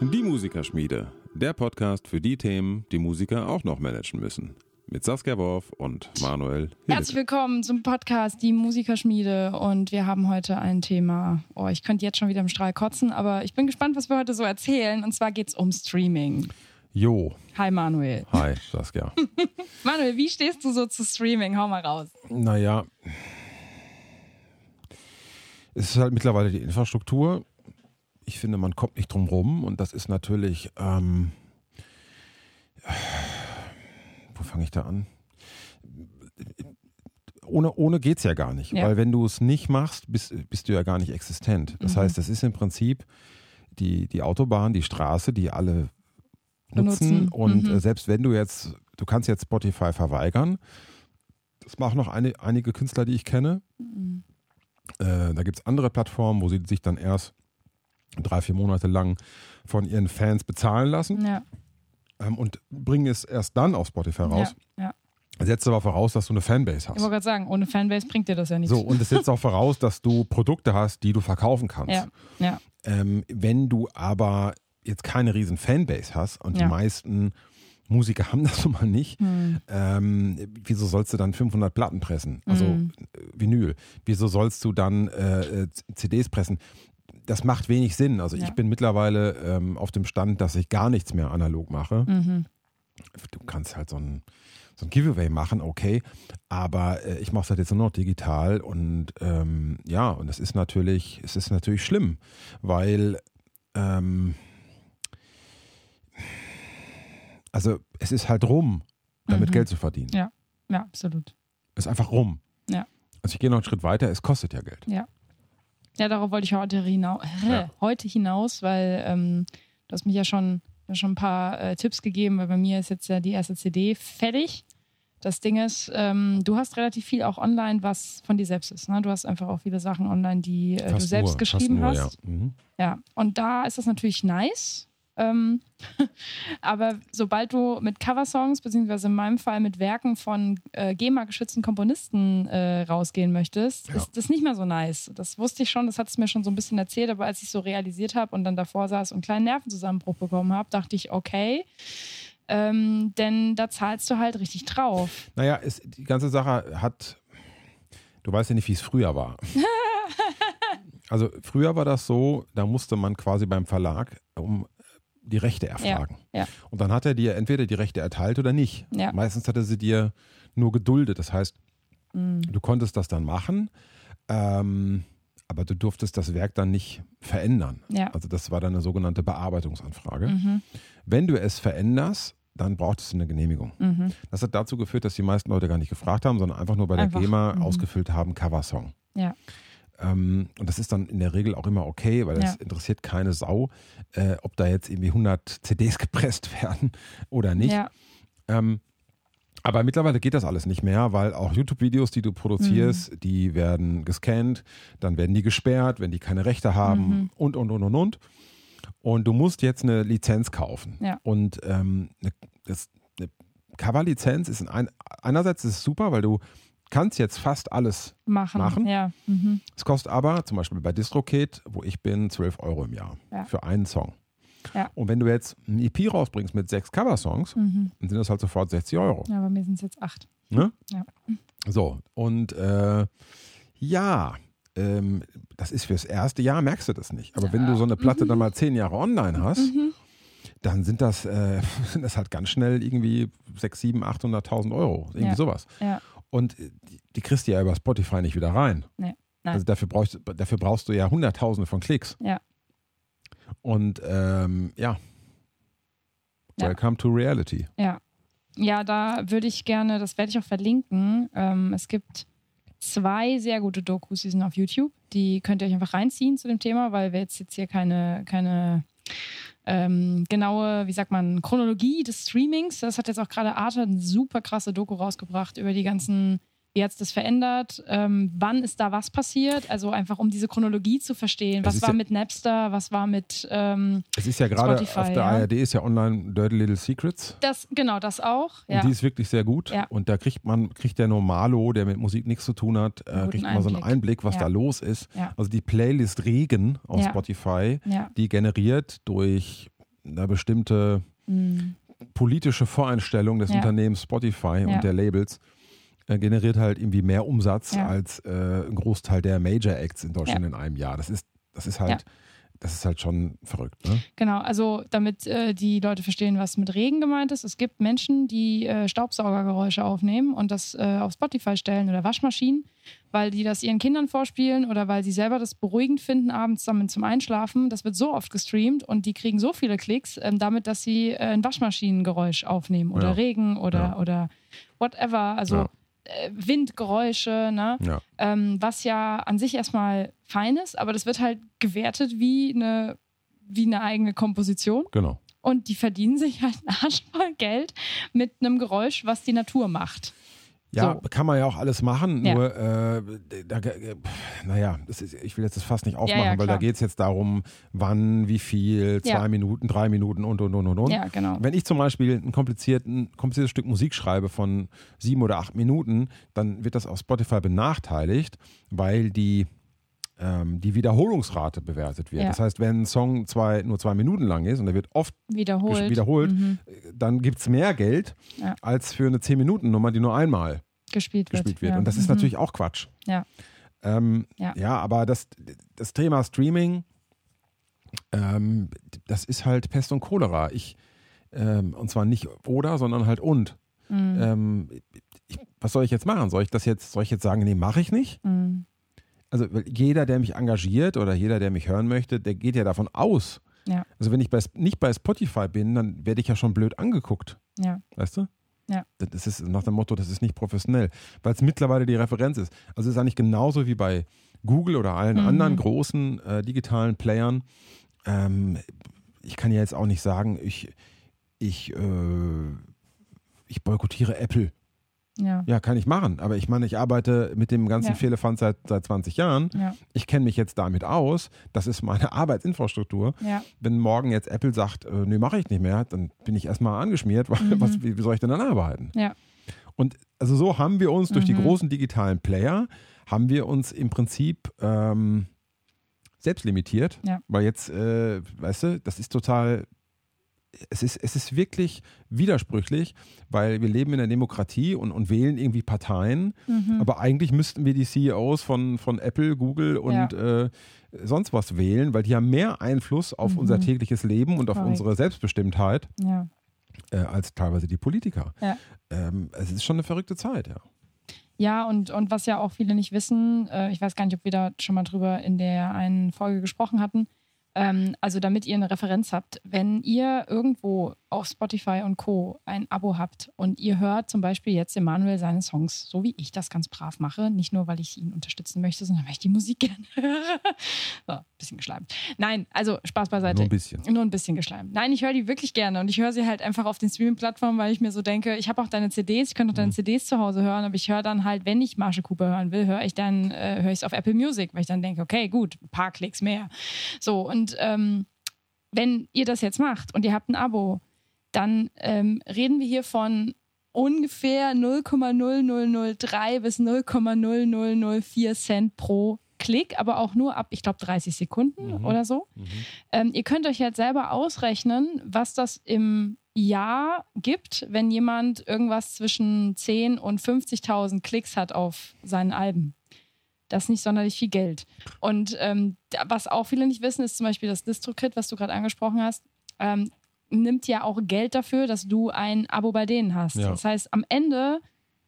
Die Musikerschmiede, der Podcast für die Themen, die Musiker auch noch managen müssen. Mit Saskia Worf und Manuel Hillig. Herzlich willkommen zum Podcast Die Musikerschmiede und wir haben heute ein Thema. Oh, ich könnte jetzt schon wieder im Strahl kotzen, aber ich bin gespannt, was wir heute so erzählen. Und zwar geht es um Streaming. Jo. Hi Manuel. Hi, Saskia. Manuel, wie stehst du so zu Streaming? Hau mal raus. Naja, es ist halt mittlerweile die Infrastruktur. Ich finde, man kommt nicht drum rum und das ist natürlich. Ähm, wo fange ich da an? Ohne, ohne geht es ja gar nicht, Ja. weil wenn du es nicht machst, bist, bist du ja gar nicht existent. Das Mhm. heißt, das ist im Prinzip die, die Autobahn, die Straße, die alle nutzen. Benutzen. Und Mhm. äh, selbst wenn du jetzt, du kannst jetzt Spotify verweigern. Das machen noch eine, einige Künstler, die ich kenne. Mhm. Äh, da gibt es andere Plattformen, wo sie sich dann erst drei, vier Monate lang von ihren Fans bezahlen lassen Ja, ähm, und bringen es erst dann auf Spotify raus. ja. Setzt aber voraus, dass du eine Fanbase Ich hast. wollte gerade sagen, ohne Fanbase bringt dir das ja nichts. So, und es setzt auch voraus, dass du Produkte hast, die du verkaufen kannst. Ja, ja. Ähm, wenn du aber jetzt keine riesen Fanbase hast und Ja. die meisten Musiker haben das nun mal nicht, Hm. ähm, wieso sollst du dann 500 Platten pressen? Also Mhm. Vinyl. Wieso sollst du dann äh, äh, CDs pressen? Das macht wenig Sinn. Also Ja. ich bin mittlerweile ähm, auf dem Stand, dass ich gar nichts mehr analog mache. Mhm. Du kannst halt so ein, so ein Giveaway machen, okay. Aber äh, ich mache es halt jetzt nur noch digital und ähm, ja, und es ist natürlich, es ist natürlich schlimm, weil ähm, also es ist halt rum, damit Mhm. Geld zu verdienen. Ja, absolut. Es ist einfach rum. Ja. Also ich gehe noch einen Schritt weiter, es kostet ja Geld. Ja, darauf wollte ich heute hinaus, Ja. heute hinaus weil ähm, du hast mich ja schon, schon ein paar äh, Tipps gegeben, weil bei mir ist jetzt ja die erste CD fertig. Das Ding ist, ähm, du hast relativ viel auch online, was von dir selbst ist. Ne? Du hast einfach auch viele Sachen online, die äh, du selbst nur, geschrieben nur, hast. Ja. Mhm. Ja, und da ist das natürlich nice. Ähm, aber sobald du mit Coversongs, beziehungsweise in meinem Fall mit Werken von äh, GEMA-geschützten Komponisten äh, rausgehen möchtest, Ja. ist das nicht mehr so nice. Das wusste ich schon, das hat es mir schon so ein bisschen erzählt, aber als ich so realisiert habe und dann davor saß und einen kleinen Nervenzusammenbruch bekommen habe, dachte ich, okay, ähm, denn da zahlst du halt richtig drauf. Naja, es, die ganze Sache hat, du weißt ja nicht, wie es früher war. also früher war das so, da musste man quasi beim Verlag um die Rechte erfragen. ja. Und dann hat er dir entweder die Rechte erteilt oder nicht. Ja. Meistens hat er sie dir nur geduldet. Das heißt, Mhm. du konntest das dann machen, ähm, aber du durftest das Werk dann nicht verändern. Ja. Also das war dann eine sogenannte Bearbeitungsanfrage. Mhm. Wenn du es veränderst, dann brauchtest du eine Genehmigung. Mhm. Das hat dazu geführt, dass die meisten Leute gar nicht gefragt haben, sondern einfach nur bei der Einfach, GEMA mhm. ausgefüllt haben, Coversong. Ja. Ähm, und das ist dann in der Regel auch immer okay, weil das Ja. interessiert keine Sau, äh, ob da jetzt irgendwie 100 CDs gepresst werden oder nicht. Ja. Ähm, aber mittlerweile geht das alles nicht mehr, weil auch YouTube-Videos, die du produzierst, Mhm. die werden gescannt, dann werden die gesperrt, wenn die keine Rechte haben Mhm. und, und, und, und, und. Und du musst jetzt eine Lizenz kaufen. Ja. Und ähm, eine, das, eine Cover-Lizenz ist ein, einerseits ist super, weil du kannst jetzt fast alles. Machen. Machen? Ja. Mhm. Es kostet aber zum Beispiel bei DistroKid, wo ich bin, 12 Euro im Jahr Ja. für einen Song. Ja. Und wenn du jetzt ein EP rausbringst mit sechs Cover-Songs, Mhm. dann sind das halt sofort 60 Euro. Ja, bei mir sind es jetzt acht. Ne? Ja. So, und äh, ja, ähm, das ist fürs erste Jahr, merkst du das nicht. Aber wenn du so eine Platte dann mal zehn Jahre online hast, Mhm. dann sind das, äh, sind das halt ganz schnell irgendwie 6, 7, 800.000 Euro. Irgendwie Ja. sowas. Ja. Und äh, die, die kriegst du ja über Spotify nicht wieder rein. Nee. Also dafür brauchst, dafür brauchst du ja Hunderttausende von Klicks. Ja. Und ähm, ja. Ja. Welcome to reality. Ja. Ja, da würde ich gerne, das werde ich auch verlinken. Ähm, es gibt zwei sehr gute Dokus, die sind auf YouTube. Die könnt ihr euch einfach reinziehen zu dem Thema, weil wir jetzt, jetzt hier keine, keine ähm, genaue, wie sagt man, Chronologie des Streamings. Das hat jetzt auch gerade Arte eine super krasse Doku rausgebracht über die ganzen wie hat es das verändert, ähm, wann ist da was passiert, also einfach um diese Chronologie zu verstehen, was war ja- mit Napster, was war mit ähm, Es ist ja gerade auf der ja. ARD ist ja online Dirty Little Secrets. das, genau das auch. Und Ja. die ist wirklich sehr gut. Und da kriegt man, kriegt der Normalo, der mit Musik nichts zu tun hat, äh, kriegt mal so einen Einblick. Was da los ist. Also die Playlist Regen auf. Spotify, die generiert durch eine bestimmte Mm. politische Voreinstellung des. Unternehmens Spotify und der Labels generiert halt irgendwie mehr Umsatz Ja. als äh, ein Großteil der Major Acts in Deutschland Ja. in einem Jahr. Das ist, das ist halt, Ja. das ist halt schon verrückt. Ne? Genau, also damit äh, die Leute verstehen, was mit Regen gemeint ist. Es gibt Menschen, die äh, Staubsaugergeräusche aufnehmen und das äh, auf Spotify stellen oder Waschmaschinen, weil die das ihren Kindern vorspielen oder weil sie selber das beruhigend finden, abends zusammen zum Einschlafen. Das wird so oft gestreamt und die kriegen so viele Klicks ähm, damit, dass sie äh, ein Waschmaschinengeräusch aufnehmen oder. Regen oder, oder whatever. Also Ja. äh, Windgeräusche, ne? Ja. ähm, was ja an sich erstmal fein ist, aber das wird halt gewertet wie eine, wie eine eigene Komposition Genau. und die verdienen sich halt einen Arsch voll Geld mit einem Geräusch, was die Natur macht. Ja, So. kann man ja auch alles machen, Ja. nur, äh, da, äh, naja, das ist, ich will jetzt das fast nicht aufmachen, ja, weil da klar. geht es jetzt darum, wann, wie viel, zwei Ja. Minuten, drei Minuten und, und, und, und, und. Ja, genau. Wenn ich zum Beispiel ein komplizierten, kompliziertes Stück Musik schreibe von sieben oder acht Minuten, dann wird das auf Spotify benachteiligt, weil die, ähm, die Wiederholungsrate bewertet wird. Ja. Das heißt, wenn ein Song zwei, nur zwei Minuten lang ist und er wird oft Wiederholt. wiederholt, Mhm. dann gibt es mehr Geld Ja. als für eine 10-Minuten-Nummer, die nur einmal Gespielt wird. gespielt wird. Ja. Und das ist Mhm. natürlich auch Quatsch. Ja. Ähm, Ja. ja, aber das, das Thema Streaming, ähm, das ist halt Pest und Cholera. Ich, ähm, und zwar nicht oder, sondern halt und. Mhm. Ähm, ich, was soll ich jetzt machen? Soll ich das jetzt, soll ich jetzt sagen, nee, mache ich nicht? Mhm. Also jeder, der mich engagiert oder jeder, der mich hören möchte, der geht ja davon aus. Ja. Also wenn ich bei, nicht bei Spotify bin, dann werde ich ja schon blöd angeguckt. Ja. Weißt du? Ja. Das ist nach dem Motto, das ist nicht professionell, weil es mittlerweile die Referenz ist. Also es ist eigentlich genauso wie bei Google oder allen Mhm. anderen großen äh, digitalen Playern. Ähm, ich kann ja jetzt auch nicht sagen, ich, ich, äh, ich boykottiere Apple. Ja. Ja, kann ich machen. Aber ich meine, ich arbeite mit dem ganzen Ja. Fehlerfand seit, seit 20 Jahren. Ja. Ich kenne mich jetzt damit aus. Das ist meine Arbeitsinfrastruktur. Ja. Wenn morgen jetzt Apple sagt, äh, nee, mache ich nicht mehr, dann bin ich erstmal angeschmiert. weil- Mhm. Was, wie, wie soll ich denn dann arbeiten? Ja. Und also so haben wir uns durch die Mhm. großen digitalen Player, haben wir uns im Prinzip ähm, selbst limitiert. Ja. Weil jetzt, äh, weißt du, das ist total, es ist, es ist wirklich widersprüchlich, weil wir leben in einer Demokratie und, und wählen irgendwie Parteien. Mhm. Aber eigentlich müssten wir die CEOs von, von Apple, Google und äh, sonst was wählen, weil die haben mehr Einfluss auf Mhm. unser tägliches Leben und auf Korrekt. unsere Selbstbestimmtheit ja. äh, als teilweise die Politiker. Ja. Ähm, es ist schon eine verrückte Zeit, ja. Ja, und, und was ja auch viele nicht wissen, äh, ich weiß gar nicht, ob wir da schon mal drüber in der einen Folge gesprochen hatten. Ähm, also, damit ihr eine Referenz habt, wenn ihr irgendwo auf Spotify und Co. ein Abo habt und ihr hört zum Beispiel jetzt Emanuel seine Songs, so wie ich das ganz brav mache, nicht nur, weil ich ihn unterstützen möchte, sondern weil ich die Musik gerne höre. so, bisschen geschleimt. Nein, also Spaß beiseite. Nur ein bisschen. Nur ein bisschen geschleimt. Nein, ich höre die wirklich gerne und ich höre sie halt einfach auf den Streaming-Plattformen, weil ich mir so denke, ich habe auch deine CDs, ich könnte auch deine Mhm. CDs zu Hause hören, aber ich höre dann halt, wenn ich Marshall Cooper hören will, höre ich dann, äh, höre ich es auf Apple Music, weil ich dann denke, okay, gut, ein paar Klicks mehr. So, und ähm, wenn ihr das jetzt macht und ihr habt ein Abo, dann ähm, reden wir hier von ungefähr 0,0003 bis 0,0004 Cent pro Klick, aber auch nur ab, ich glaube, 30 Sekunden Mhm. oder so. Ähm, ihr könnt euch jetzt selber ausrechnen, was das im Jahr gibt, wenn jemand irgendwas zwischen 10 und 50.000 Klicks hat auf seinen Alben. Das ist nicht sonderlich viel Geld. Und ähm, was auch viele nicht wissen, ist zum Beispiel das DistroKit, was du gerade angesprochen hast, ähm, nimmt ja auch Geld dafür, dass du ein Abo bei denen hast. Ja. Das heißt, am Ende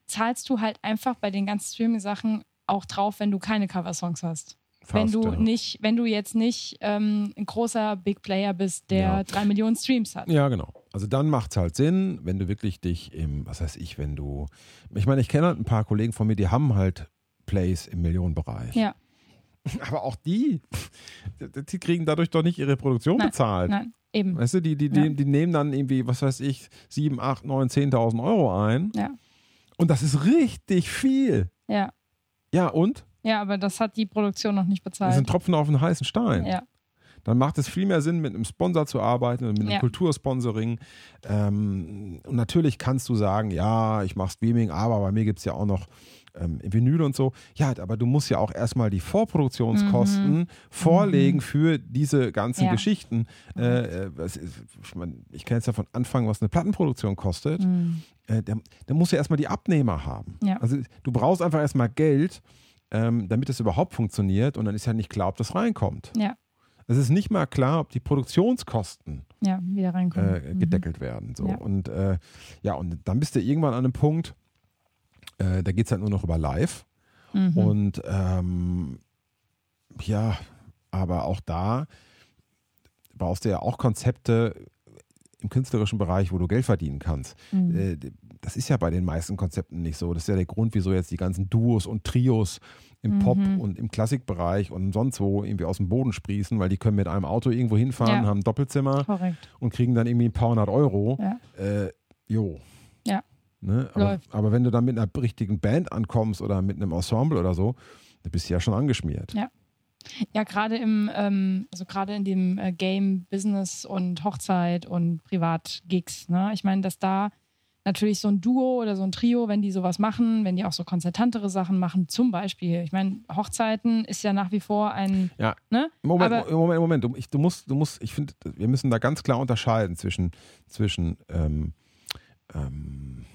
zahlst du halt einfach bei den ganzen Streaming-Sachen auch drauf, wenn du keine Coversongs hast. wenn Fast, du ja. nicht, wenn du jetzt nicht ähm, ein großer Big Player bist, der Ja. drei Millionen Streams hat. Ja, genau. Also dann macht es halt Sinn, wenn du wirklich dich im, was weiß ich, wenn du, ich meine, ich kenne halt ein paar Kollegen von mir, die haben halt Plays im Millionenbereich. Ja, Aber auch die, die kriegen dadurch doch nicht ihre Produktion Nein, bezahlt. nein, eben. Weißt du, die, die, die, Ja. die nehmen dann irgendwie, was weiß ich, 7, 8, 9, 10.000 Euro ein. Ja. Und das ist richtig viel. Ja. Ja, und? Ja, aber das hat die Produktion noch nicht Das bezahlt. sind Tropfen auf den heißen Stein. Ja. Dann macht es viel mehr Sinn, mit einem Sponsor zu arbeiten und mit einem Ja. Kultursponsoring. Ähm, und natürlich kannst du sagen, ja, ich mache Streaming, aber bei mir gibt es ja auch noch ähm, Vinyl und so. Ja, aber du musst ja auch erstmal die Vorproduktionskosten vorlegen für diese ganzen Mhm. Ja. Geschichten. Äh, äh, was ist, ich mein, ich kann jetzt davon anfangen, was eine Plattenproduktion kostet. Mhm. Äh, der, der muss ja erstmal die Abnehmer haben. Ja. Also du brauchst einfach erstmal Geld, ähm, damit es überhaupt funktioniert und dann ist ja nicht klar, ob das reinkommt. Ja. Es ist nicht mal klar, ob die Produktionskosten Ja, wieder reinkommen. äh, Mhm. gedeckelt werden. So. Ja. Und äh, ja, und dann bist du irgendwann an einem Punkt, äh, da geht es halt nur noch über live. Mhm. Und ähm, ja, aber auch da brauchst du ja auch Konzepte im künstlerischen Bereich, wo du Geld verdienen kannst. Mhm. Äh, das ist ja bei den meisten Konzepten nicht so. Das ist ja der Grund, wieso jetzt die ganzen Duos und Trios im Pop Mhm. und im Klassikbereich und sonst wo irgendwie aus dem Boden sprießen, weil die können mit einem Auto irgendwo hinfahren, Ja. haben ein Doppelzimmer Korrekt. und kriegen dann irgendwie ein paar hundert Euro. Ja. Äh, jo. Ja. Ne? Aber, aber wenn du dann mit einer richtigen Band ankommst oder mit einem Ensemble oder so, dann bist du ja schon angeschmiert. Ja. Ja, gerade im, ähm, also gerade in dem äh, Game, Business und Hochzeit und Privat-Gigs, ne? Ich meine, dass da natürlich so ein Duo oder so ein Trio, wenn die sowas machen, wenn die auch so konzertantere Sachen machen, zum Beispiel, ich meine, Hochzeiten ist ja nach wie vor ein, Ja. ne? Moment, Aber- Moment, Moment. Du, ich, du musst, du musst, ich finde, wir müssen da ganz klar unterscheiden zwischen, zwischen ähm, ähm,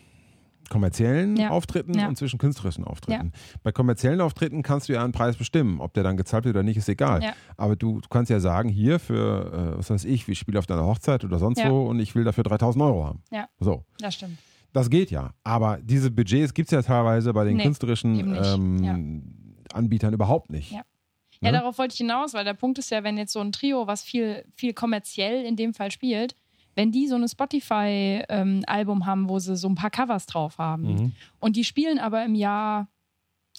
kommerziellen Ja. Auftritten Ja. und zwischen künstlerischen Auftritten. Bei kommerziellen Auftritten kannst du ja einen Preis bestimmen. Ob der dann gezahlt wird oder nicht, ist egal. Ja. Aber du, du kannst ja sagen, hier für, äh, was weiß ich, wir spielen auf deiner Hochzeit oder sonst Ja. wo und ich will dafür 3000 Euro haben. Ja. So. Das stimmt. Das geht ja. Aber diese Budgets gibt es ja teilweise bei den Nee, künstlerischen ähm, Anbietern überhaupt nicht. Ja. Ja, Ne? darauf wollte ich hinaus, weil der Punkt ist ja, wenn jetzt so ein Trio, was viel, viel kommerziell in dem Fall spielt, wenn die so eine Spotify-Album haben, wo sie so ein paar Covers drauf haben Mhm. und die spielen aber im Jahr,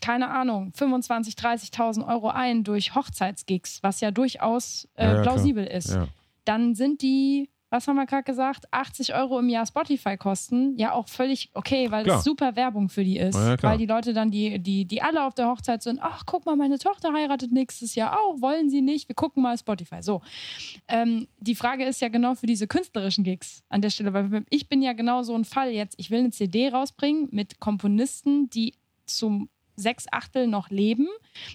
keine Ahnung, 25.000, 30.000 Euro ein durch Hochzeitsgigs, was ja durchaus äh, Ja, ja, klar. plausibel ist, Ja. dann sind die, was haben wir gerade gesagt, 80 Euro im Jahr Spotify-Kosten ja auch völlig okay, weil Klar. das super Werbung für die ist. Ja, weil die Leute dann, die, die, die alle auf der Hochzeit sind, ach, guck mal, meine Tochter heiratet nächstes Jahr auch, wollen sie nicht? Wir gucken mal Spotify. So. Ähm, die Frage ist ja genau für diese künstlerischen Gigs an der Stelle, weil ich bin ja genau so ein Fall jetzt. Ich will eine CD rausbringen mit Komponisten, die zum sechs Achtel noch leben,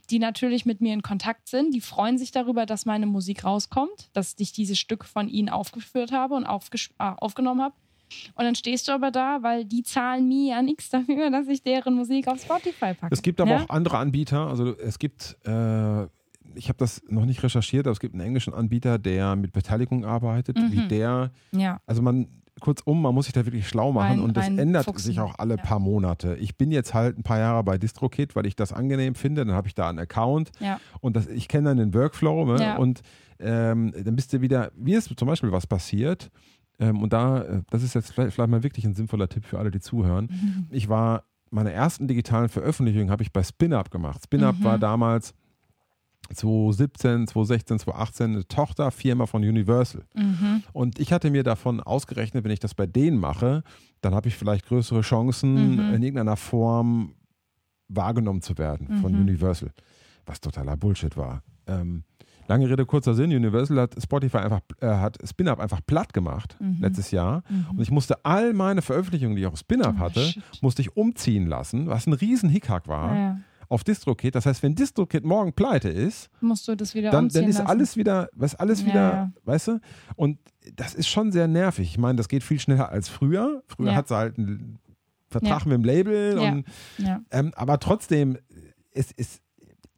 die natürlich mit mir in Kontakt sind. Die freuen sich darüber, dass meine Musik rauskommt, dass ich dieses Stück von ihnen aufgeführt habe und aufges- äh, aufgenommen habe. Und dann stehst du aber da, weil die zahlen mir ja nichts dafür, dass ich deren Musik auf Spotify packe. Es gibt aber ja? auch andere Anbieter. Also es gibt, äh, ich habe das noch nicht recherchiert, aber es gibt einen englischen Anbieter, der mit Beteiligung arbeitet, Mhm. wie der, Ja, also man, kurzum, man muss sich da wirklich schlau machen Rein- und das ändert fuchsen. sich auch alle Ja. paar Monate. Ich bin jetzt halt ein paar Jahre bei DistroKid, weil ich das angenehm finde, dann habe ich da einen Account ja, und das, ich kenne dann den Workflow ne? Ja. und ähm, dann bist du wieder, mir ist zum Beispiel was passiert ähm, und da, äh, das ist jetzt vielleicht, vielleicht mal wirklich ein sinnvoller Tipp für alle, die zuhören. Mhm. Ich war, meine ersten digitalen Veröffentlichungen habe ich bei SpinUp gemacht. SpinUp Mhm. war damals 2017, 2016, 2018 eine Tochterfirma von Universal. mhm. Und ich hatte mir davon ausgerechnet, wenn ich das bei denen mache, dann habe ich vielleicht größere Chancen, Mhm. in irgendeiner Form wahrgenommen zu werden von Mhm. Universal. Was totaler Bullshit war. Ähm, lange Rede, kurzer Sinn. Universal hat Spotify einfach, äh, hat SpinUp einfach platt gemacht Mhm. letztes Jahr. Und ich musste all meine Veröffentlichungen, die ich auf SpinUp Oh, hatte, shit. musste ich umziehen lassen, was ein riesen Hickhack war, Ja, auf DistroKid. Das heißt, wenn DistroKid morgen pleite ist, musst du das wieder dann, dann ist lassen. alles wieder, was alles Ja, wieder, ja. weißt du? Und das ist schon sehr nervig. Ich meine, das geht viel schneller als früher. Früher Ja. hat sie halt einen Vertrag mit dem Label. Und, ähm, aber trotzdem, es ist,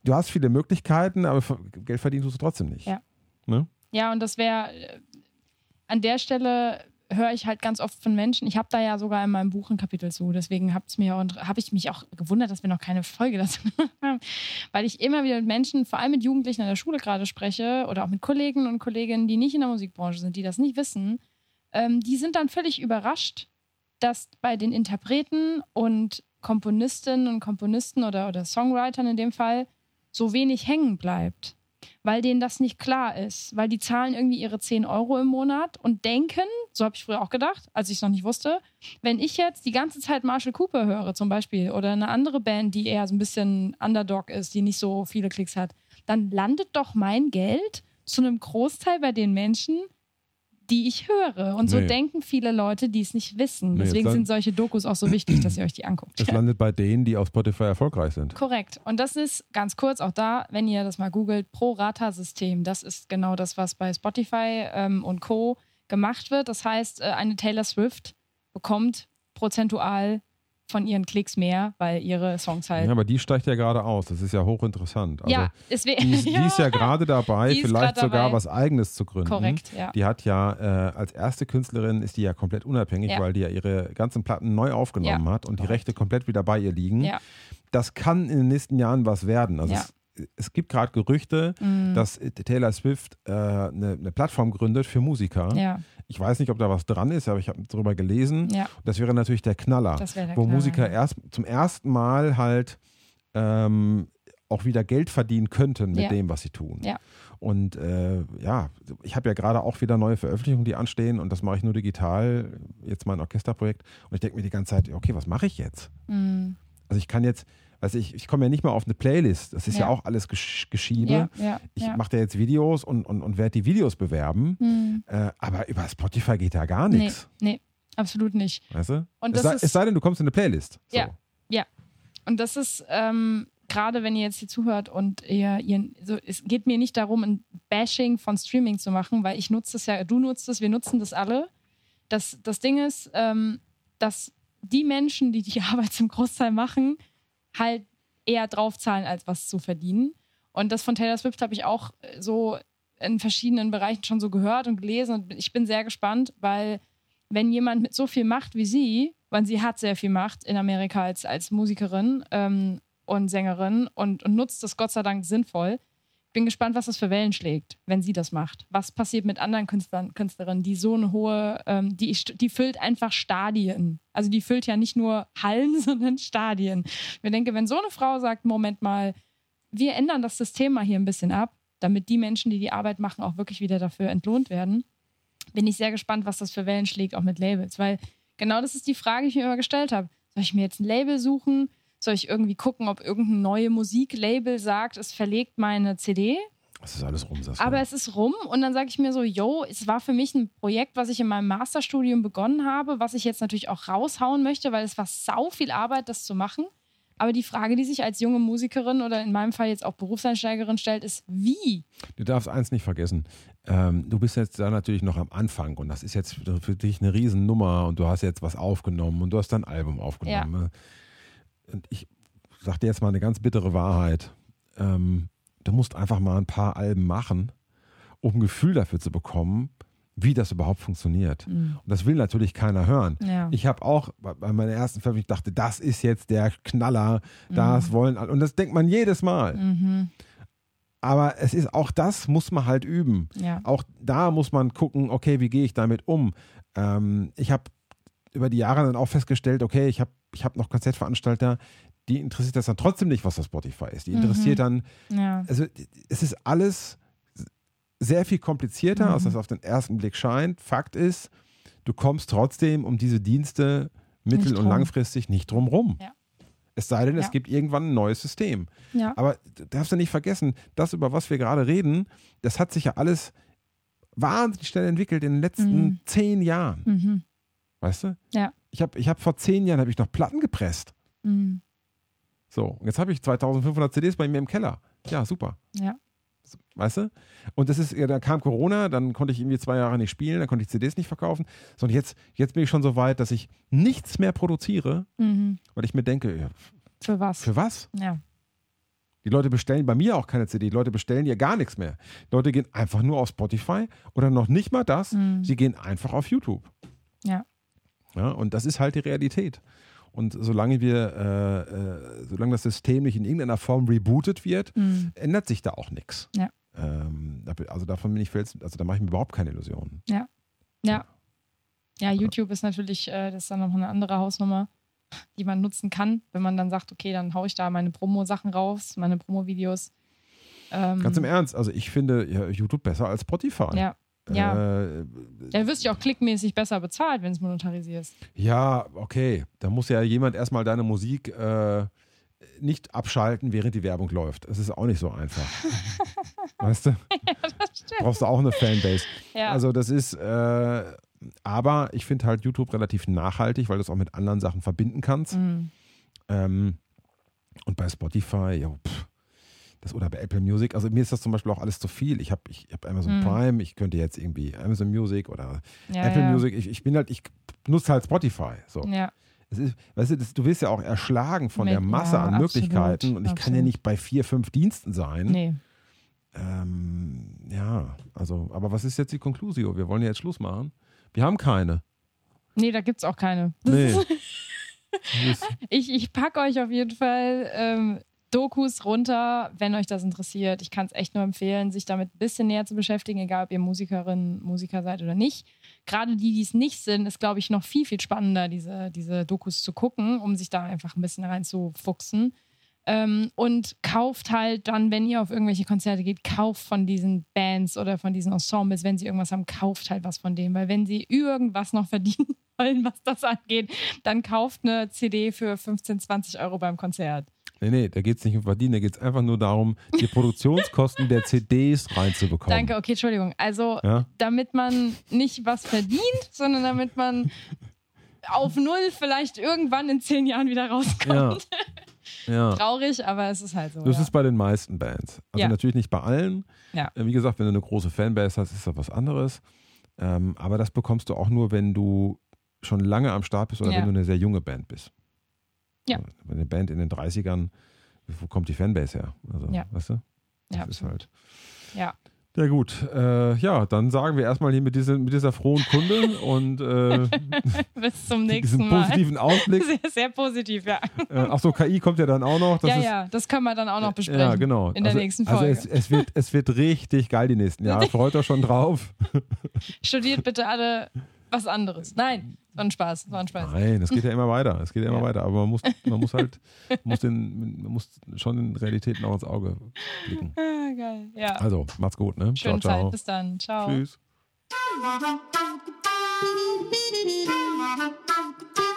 du hast viele Möglichkeiten, aber Geld verdienen tust du trotzdem nicht. Ja. Ne? Ja, und das wäre äh, an der Stelle höre ich halt ganz oft von Menschen. Ich habe da ja sogar in meinem Buch ein Kapitel zu. Deswegen habe hab ich mich auch gewundert, dass wir noch keine Folge dazu haben. Weil ich immer wieder mit Menschen, vor allem mit Jugendlichen in der Schule gerade spreche oder auch mit Kollegen und Kolleginnen, die nicht in der Musikbranche sind, die das nicht wissen. Ähm, die sind dann völlig überrascht, dass bei den Interpreten und Komponistinnen und Komponisten oder, oder Songwritern in dem Fall so wenig hängen bleibt. Weil denen das nicht klar ist. Weil die zahlen irgendwie ihre 10 Euro im Monat und denken, so habe ich früher auch gedacht, als ich es noch nicht wusste, wenn ich jetzt die ganze Zeit Marshall Cooper höre zum Beispiel oder eine andere Band, die eher so ein bisschen Underdog ist, die nicht so viele Klicks hat, dann landet doch mein Geld zu einem Großteil bei den Menschen, die ich höre. Und so Nee. denken viele Leute, die es nicht wissen. Nee, Deswegen sind solche Dokus auch so wichtig, dass ihr euch die anguckt. Es landet bei denen, die auf Spotify erfolgreich sind. Korrekt. Und das ist ganz kurz auch da, wenn ihr das mal googelt, Pro-Rata-System. Das ist genau das, was bei Spotify ähm, und Co. gemacht wird. Das heißt, äh, eine Taylor Swift bekommt prozentual von ihren Klicks mehr, weil ihre Songs halt. Ja, aber die steigt ja gerade aus. Das ist ja hochinteressant. Also, ja, deswegen. die, ist, die ist ja gerade dabei, vielleicht sogar dabei. was Eigenes zu gründen. Korrekt, ja. Die hat ja äh, als erste Künstlerin ist die ja komplett unabhängig, Ja. weil die ja ihre ganzen Platten neu aufgenommen Ja. hat und die Rechte komplett wieder bei ihr liegen. Ja. Das kann in den nächsten Jahren was werden. Also Ja. es, es gibt gerade Gerüchte, Mm, dass Taylor Swift äh, eine, eine Plattform gründet für Musiker. ja, Ich weiß nicht, ob da was dran ist, aber ich habe darüber gelesen. ja, Das wäre natürlich der Knaller, der wo Knaller, Musiker ja. erst zum ersten Mal halt ähm, auch wieder Geld verdienen könnten mit dem, was sie tun. Und äh, ja, ich habe ja gerade auch wieder neue Veröffentlichungen, die anstehen und das mache ich nur digital, jetzt mein Orchesterprojekt. Und ich denke mir die ganze Zeit, okay, was mache ich jetzt? Mm, Also ich kann jetzt, also ich, ich komme ja nicht mal auf eine Playlist, das ist ja, Ja. auch alles Gesch Geschiebe. ja, ja, Ich ja. mache da jetzt Videos und, und, und werde die Videos bewerben, Mm, äh, aber über Spotify geht da gar nee, nichts. nee, absolut nicht. Weißt du? Und es, das sei, ist- es sei denn, du kommst in eine Playlist. So. Ja. Und das ist ähm, gerade, wenn ihr jetzt hier zuhört und ihr, ihr so, es geht mir nicht darum, ein Bashing von Streaming zu machen, weil ich nutze es ja, du nutzt es, wir nutzen das alle. Das, das Ding ist, ähm, dass die Menschen, die die Arbeit zum Großteil machen, halt eher draufzahlen, als was zu verdienen. Und das von Taylor Swift habe ich auch äh, so in verschiedenen Bereichen schon so gehört und gelesen und ich bin sehr gespannt, weil wenn jemand mit so viel Macht wie sie, weil sie hat sehr viel Macht in Amerika als, als Musikerin ähm, und Sängerin und, und nutzt das Gott sei Dank sinnvoll. Bin gespannt, was das für Wellen schlägt, wenn sie das macht. Was passiert mit anderen Künstlern, Künstlerinnen, die so eine hohe, ähm, die, die füllt einfach Stadien. Also die füllt ja nicht nur Hallen, sondern Stadien. Ich denke, wenn so eine Frau sagt, Moment mal, wir ändern das System mal hier ein bisschen ab, damit die Menschen, die die Arbeit machen, auch wirklich wieder dafür entlohnt werden, bin ich sehr gespannt, was das für Wellen schlägt, auch mit Labels. Weil genau das ist die Frage, die ich mir immer gestellt habe. Soll ich mir jetzt ein Label suchen? Soll ich irgendwie gucken, ob irgendein neue Musiklabel sagt, es verlegt meine CD? Das ist alles rum, Saskia. Aber es ist rum und dann sage ich mir so, yo, es war für mich ein Projekt, was ich in meinem Masterstudium begonnen habe, was ich jetzt natürlich auch raushauen möchte, weil es war sau viel Arbeit, das zu machen. Aber die Frage, die sich als junge Musikerin oder in meinem Fall jetzt auch Berufseinsteigerin stellt, ist, wie? Du darfst eins nicht vergessen. Ähm, du bist jetzt da natürlich noch am Anfang und das ist jetzt für, dich eine Riesennummer und du hast jetzt was aufgenommen und du hast dein Album aufgenommen. Und ich sag dir jetzt mal eine ganz bittere Wahrheit. Ähm, du musst einfach mal ein paar Alben machen, um ein Gefühl dafür zu bekommen, wie das überhaupt funktioniert. Und das will natürlich keiner hören. Ja. Ich habe auch bei meiner ersten Veröffentlichung dachte, das ist jetzt der Knaller, das wollen alle. Und das denkt man jedes Mal. Mhm. Aber es ist auch das muss man halt üben. Ja. Auch da muss man gucken, okay, wie gehe ich damit um? Ähm, ich habe über die Jahre dann auch festgestellt, okay, ich habe ich hab noch Konzertveranstalter, die interessiert das dann trotzdem nicht, was das Spotify ist. Die interessiert dann, Ja. also es ist alles sehr viel komplizierter, Mhm. als das auf den ersten Blick scheint. Fakt ist, du kommst trotzdem um diese Dienste mittel- und langfristig nicht drum rum. Ja. Es sei denn, es Ja. gibt irgendwann ein neues System. ja. Aber du darfst ja nicht vergessen, das, über was wir gerade reden, das hat sich ja alles wahnsinnig schnell entwickelt in den letzten Mhm. zehn Jahren. Mhm. Weißt du? Ja. Ich habe ich hab vor zehn Jahren habe ich noch Platten gepresst. Mhm. So, und jetzt habe ich 2500 CDs bei mir im Keller. Ja, super. Ja. Weißt du? Und das ist, ja, da kam Corona, dann konnte ich irgendwie zwei Jahre nicht spielen, dann konnte ich CDs nicht verkaufen. So, und jetzt, jetzt bin ich schon so weit, dass ich nichts mehr produziere, Mhm. weil ich mir denke, ja, Für was? für was? ja. Die Leute bestellen bei mir auch keine CD. Die Leute bestellen ja gar nichts mehr. Die Leute gehen einfach nur auf Spotify oder noch nicht mal das. Mhm. Sie gehen einfach auf YouTube. Ja. Ja. Und das ist halt die Realität. Und solange wir, äh, äh, solange das System nicht in irgendeiner Form rebootet wird, Mhm. ändert sich da auch nichts. Ja. Ähm, also davon bin ich fels, also da mache ich mir überhaupt keine Illusionen. Ja. Ja, YouTube ist natürlich, äh, das ist dann noch eine andere Hausnummer, die man nutzen kann, wenn man dann sagt, okay, dann haue ich da meine Promo-Sachen raus, meine Promo-Videos. Ähm, Ganz im Ernst, also ich finde ja, YouTube besser als Spotify. Ja. Ja. Äh, Da wirst du ja auch klickmäßig besser bezahlt, wenn es monetarisierst. ja, okay. Da muss ja jemand erstmal deine Musik äh, nicht abschalten, während die Werbung läuft. Das ist auch nicht so einfach. weißt du? Brauchst du auch eine Fanbase. Ja. Also das ist, äh, aber ich finde halt YouTube relativ nachhaltig, weil du es auch mit anderen Sachen verbinden kannst. Mhm. Ähm, und bei Spotify, ja, pff, das oder bei Apple Music, also mir ist das zum Beispiel auch alles zu viel. Ich habe ich hab Amazon Mhm. Prime, ich könnte jetzt irgendwie Amazon Music oder ja, Apple ja. Music, ich, ich bin halt, ich nutze halt Spotify. So. Ja. Es ist, weißt du, das, du wirst ja auch erschlagen von Mit- der Masse an absolut, Möglichkeiten und ich kann ja absolut. nicht bei vier, fünf Diensten sein. Nee. Ähm, ja, also, aber was ist jetzt die Conclusio? Wir wollen ja jetzt Schluss machen. Wir haben keine. Nee, da gibt's auch keine. Nee. Ich, ich packe euch auf jeden Fall ähm, Dokus runter, wenn euch das interessiert. Ich kann es echt nur empfehlen, sich damit ein bisschen näher zu beschäftigen, egal ob ihr Musikerin, Musiker seid oder nicht. Gerade die, die es nicht sind, ist, glaube ich, noch viel, viel spannender, diese, diese Dokus zu gucken, um sich da einfach ein bisschen reinzufuchsen. Ähm, und kauft halt dann, wenn ihr auf irgendwelche Konzerte geht, kauft von diesen Bands oder von diesen Ensembles, wenn sie irgendwas haben, kauft halt was von dem. Weil wenn sie irgendwas noch verdienen wollen, was das angeht, dann kauft eine CD für 15, 20 Euro beim Konzert. Nee, nee, da geht es nicht um Verdienen, da geht es einfach nur darum, die Produktionskosten der CDs reinzubekommen. Danke, okay, Entschuldigung. Also, Ja? damit man nicht was verdient, sondern damit man auf Null vielleicht irgendwann in zehn Jahren wieder Ja. rauskommt. ja. Traurig, aber es ist halt so. Das ja. ist bei den meisten Bands. Also Ja. natürlich nicht bei allen. Ja. Äh, Wie gesagt, wenn du eine große Fanbase hast, ist das was anderes. Ähm, aber das bekommst du auch nur, wenn du schon lange am Start bist oder Ja. wenn du eine sehr junge Band bist. Ja. Wenn eine Band in den 30ern, wo kommt die Fanbase her? Also, Ja. weißt du? Das Ja, ist halt. Ja. Ja gut, äh, ja, dann sagen wir erstmal hier mit, diese, mit dieser frohen Kunde und äh, Bis zum diesen nächsten Mal. positiven Ausblick. Sehr, sehr positiv, ja. Äh, Achso, KI kommt ja dann auch noch. Das ja, ist, ja, das können wir dann auch noch besprechen. Ja, genau. In der also, nächsten Also Folge. es, es, wird, es wird richtig geil die nächsten Jahre. Freut euch schon drauf. Studiert bitte alle was anderes. Nein, war ein Spaß, war ein Spaß. Nein, es geht ja immer weiter, es geht ja immer ja. weiter. Aber man muss, man muss halt, muss, den, man muss schon den Realitäten auch ins Auge blicken. Ah, geil, ja. Also, macht's gut, ne? Schöne ciao, ciao. Zeit, bis dann. Ciao. Tschüss.